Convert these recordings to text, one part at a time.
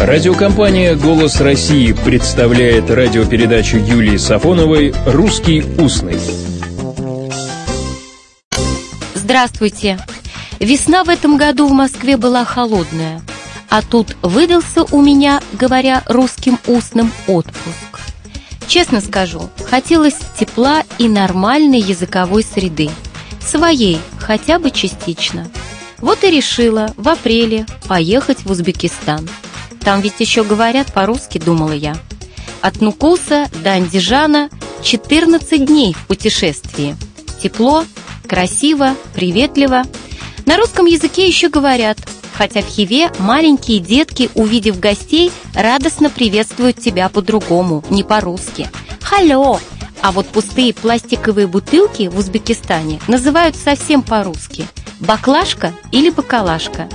Радиокомпания «Голос России» представляет радиопередачу Юлии Сафоновой «Русский устный». Здравствуйте! Весна в этом году в Москве была холодная, а тут выдался у меня, говоря русским устным, отпуск. Честно скажу, хотелось тепла и нормальной языковой среды. Своей, хотя бы частично. Вот и решила в апреле поехать в Узбекистан. Там ведь еще говорят по-русски, думала я. От Нукуса до Андижана 14 дней в путешествии. Тепло, красиво, приветливо – на русском языке еще говорят, хотя в Хиве маленькие детки, увидев гостей, радостно приветствуют тебя по-другому, не по-русски. «Халло!» А вот пустые пластиковые бутылки в Узбекистане называют совсем по-русски – баклажка или бакалашка.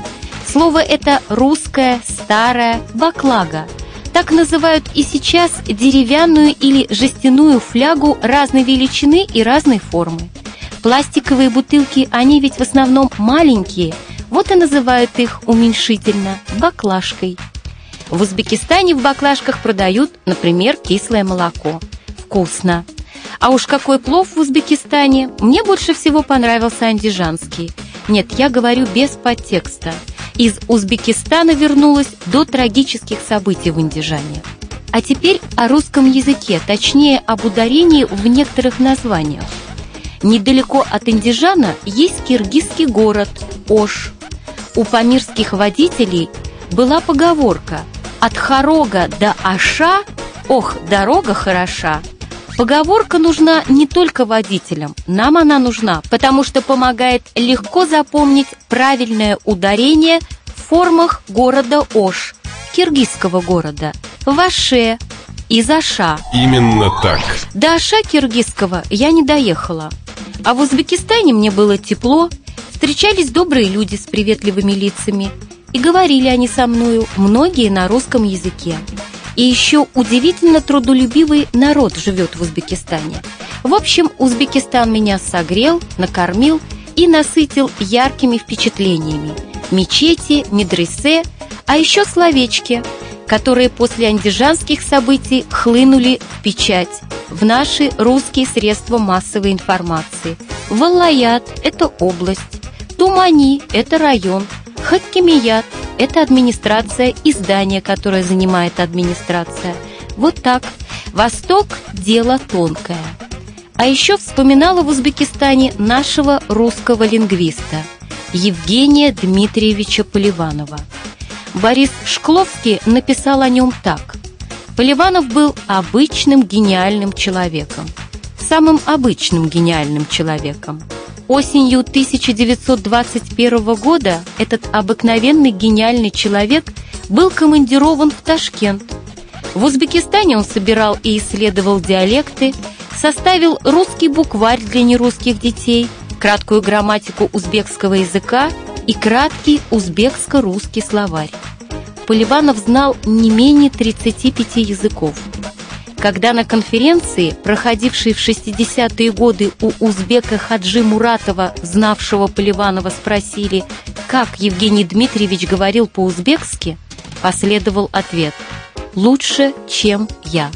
Слово это русское, старое, баклага. Так называют и сейчас деревянную или жестяную флягу разной величины и разной формы. Пластиковые бутылки, они ведь в основном маленькие, вот и называют их уменьшительно баклажкой. В Узбекистане в баклажках продают, например, кислое молоко. Вкусно. А уж какой плов в Узбекистане! Мне больше всего понравился андижанский. Нет, я говорю без подтекста. Из Узбекистана вернулась до трагических событий в Андижане. А теперь о русском языке, точнее об ударении в некоторых названиях. Недалеко от Индижана есть киргизский город Ош. У памирских водителей была поговорка «От Хорога до Аша, ох, дорога хороша». Поговорка нужна не только водителям, нам она нужна, потому что помогает легко запомнить правильное ударение в формах города Ош, киргизского города, Ваше, из Аша. Именно так. До Аша киргизского я не доехала. А в Узбекистане мне было тепло, встречались добрые люди с приветливыми лицами, и говорили они со мною, многие на русском языке. И еще удивительно трудолюбивый народ живет в Узбекистане. В общем, Узбекистан меня согрел, накормил и насытил яркими впечатлениями. Мечети, медресе, а еще словечки, которые после андижанских событий хлынули в печать, в наши русские средства массовой информации. Валаят – это область, Тумани – это район, Хаккимият – это администрация и здание, которое занимает администрация. Вот так. Восток – дело тонкое. А еще вспоминала в Узбекистане нашего русского лингвиста Евгения Дмитриевича Поливанова. Борис Шкловский написал о нем так – Поливанов был обычным гениальным человеком. Самым обычным гениальным человеком. Осенью 1921 года этот обыкновенный гениальный человек был командирован в Ташкент. В Узбекистане он собирал и исследовал диалекты, составил русский букварь для нерусских детей, краткую грамматику узбекского языка и краткий узбекско-русский словарь. Поливанов знал не менее 35 языков. Когда на конференции, проходившей в 60-е годы у узбека Хаджи Муратова, знавшего Поливанова, спросили, как Евгений Дмитриевич говорил по-узбекски, последовал ответ «Лучше, чем я».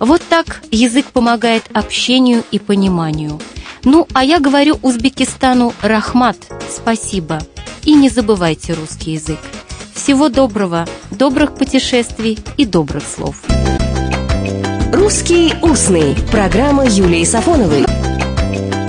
Вот так язык помогает общению и пониманию. Ну, а я говорю Узбекистану «Рахмат», «Спасибо». И не забывайте русский язык. Всего доброго, добрых путешествий и добрых слов. «Русский устный» – программа Юлии Сафоновой.